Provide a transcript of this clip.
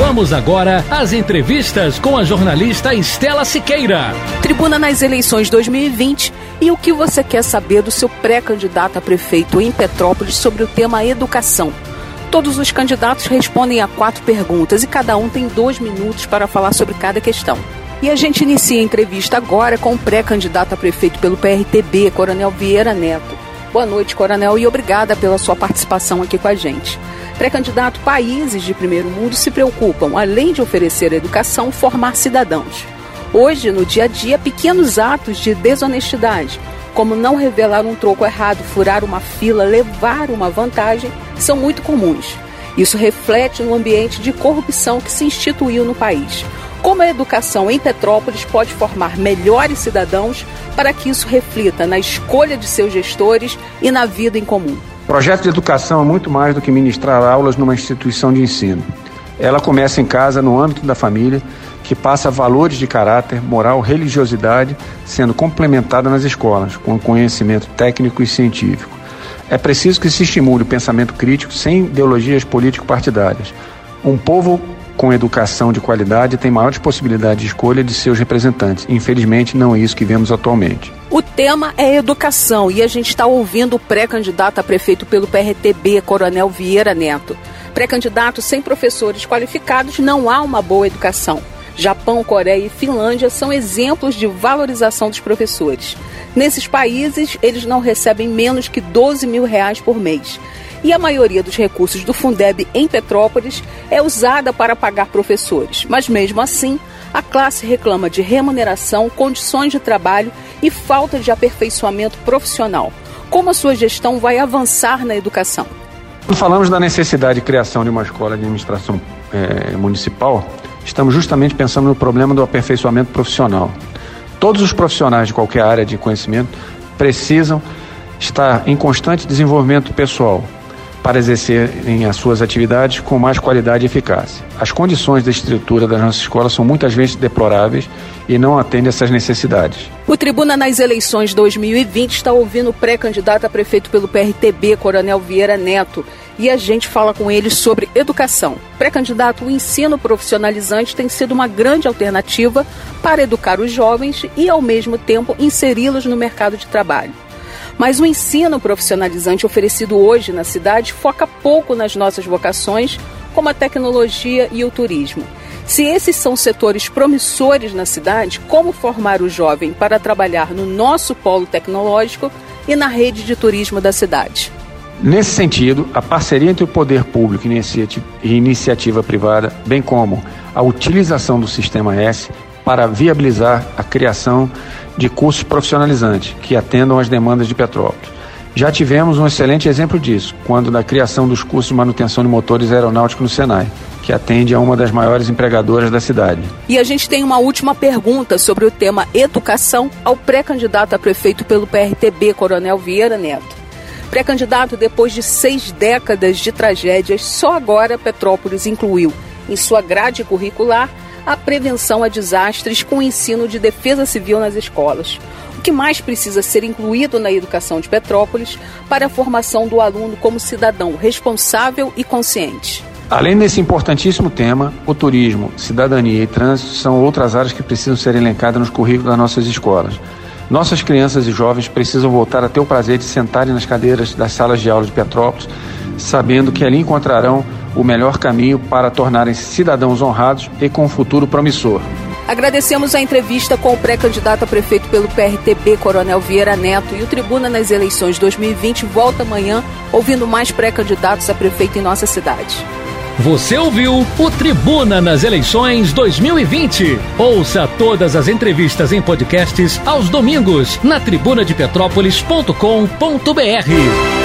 Vamos agora às entrevistas com a jornalista Estela Siqueira. Tribuna nas eleições 2020 e o que você quer saber do seu pré-candidato a prefeito em Petrópolis sobre o tema educação. Todos os candidatos respondem a quatro perguntas e cada um tem dois minutos para falar sobre cada questão. E a gente inicia a entrevista agora com o pré-candidato a prefeito pelo PRTB, Coronel Vieira Neto. Boa noite, Coronel, e obrigada pela sua participação aqui com a gente. Pré-candidato, países de primeiro mundo se preocupam, além de oferecer educação, formar cidadãos. Hoje, no dia a dia, pequenos atos de desonestidade, como não revelar um troco errado, furar uma fila, levar uma vantagem, são muito comuns. Isso reflete no ambiente de corrupção que se instituiu no país. Como a educação em Petrópolis pode formar melhores cidadãos para que isso reflita na escolha de seus gestores e na vida em comum? Projeto de educação é muito mais do que ministrar aulas numa instituição de ensino. Ela começa em casa, no âmbito da família, que passa valores de caráter, moral, religiosidade, sendo complementada nas escolas, com conhecimento técnico e científico. É preciso que se estimule o pensamento crítico sem ideologias político-partidárias. Um povo com educação de qualidade tem maiores possibilidades de escolha de seus representantes. Infelizmente, não é isso que vemos atualmente. O tema é educação e a gente está ouvindo o pré-candidato a prefeito pelo PRTB, Coronel Vieira Neto. Pré-candidato sem professores qualificados não há uma boa educação. Japão, Coreia e Finlândia são exemplos de valorização dos professores. Nesses países, eles não recebem menos que 12 mil reais por mês e a maioria dos recursos do Fundeb em Petrópolis é usada para pagar professores. Mas mesmo assim, a classe reclama de remuneração, condições de trabalho e falta de aperfeiçoamento profissional. Como a sua gestão vai avançar na educação? Quando falamos da necessidade de criação de uma escola de administração é, municipal, estamos justamente pensando no problema do aperfeiçoamento profissional. Todos os profissionais de qualquer área de conhecimento precisam estar em constante desenvolvimento pessoal, para exercerem as suas atividades com mais qualidade e eficácia. As condições da estrutura das nossas escolas são muitas vezes deploráveis e não atendem essas necessidades. O Tribuna nas eleições 2020 está ouvindo o pré-candidato a prefeito pelo PRTB, Coronel Vieira Neto, e a gente fala com ele sobre educação. Pré-candidato, o ensino profissionalizante tem sido uma grande alternativa para educar os jovens e, ao mesmo tempo, inseri-los no mercado de trabalho. Mas o ensino profissionalizante oferecido hoje na cidade foca pouco nas nossas vocações, como a tecnologia e o turismo. Se esses são setores promissores na cidade, como formar o jovem para trabalhar no nosso polo tecnológico e na rede de turismo da cidade? Nesse sentido, a parceria entre o poder público e iniciativa privada, bem como a utilização do Sistema S para viabilizar a criação de cursos profissionalizantes que atendam às demandas de Petrópolis. Já tivemos um excelente exemplo disso, quando da criação dos cursos de manutenção de motores aeronáuticos no Senai, que atende a uma das maiores empregadoras da cidade. E a gente tem uma última pergunta sobre o tema educação ao pré-candidato a prefeito pelo PRTB, Coronel Vieira Neto. Pré-candidato, depois de seis décadas de tragédias, só agora Petrópolis incluiu em sua grade curricular a prevenção a desastres com o ensino de defesa civil nas escolas. O que mais precisa ser incluído na educação de Petrópolis para a formação do aluno como cidadão responsável e consciente? Além desse importantíssimo tema, o turismo, cidadania e trânsito são outras áreas que precisam ser elencadas nos currículos das nossas escolas. Nossas crianças e jovens precisam voltar a ter o prazer de sentarem nas cadeiras das salas de aula de Petrópolis, sabendo que ali encontrarão o melhor caminho para tornarem-se cidadãos honrados e com um futuro promissor. Agradecemos a entrevista com o pré-candidato a prefeito pelo PRTB, Coronel Vieira Neto, e o Tribuna nas eleições 2020 volta amanhã ouvindo mais pré-candidatos a prefeito em nossa cidade. Você ouviu o Tribuna nas eleições 2020. Ouça todas as entrevistas em podcasts aos domingos na tribunadepetrópolis.com.br.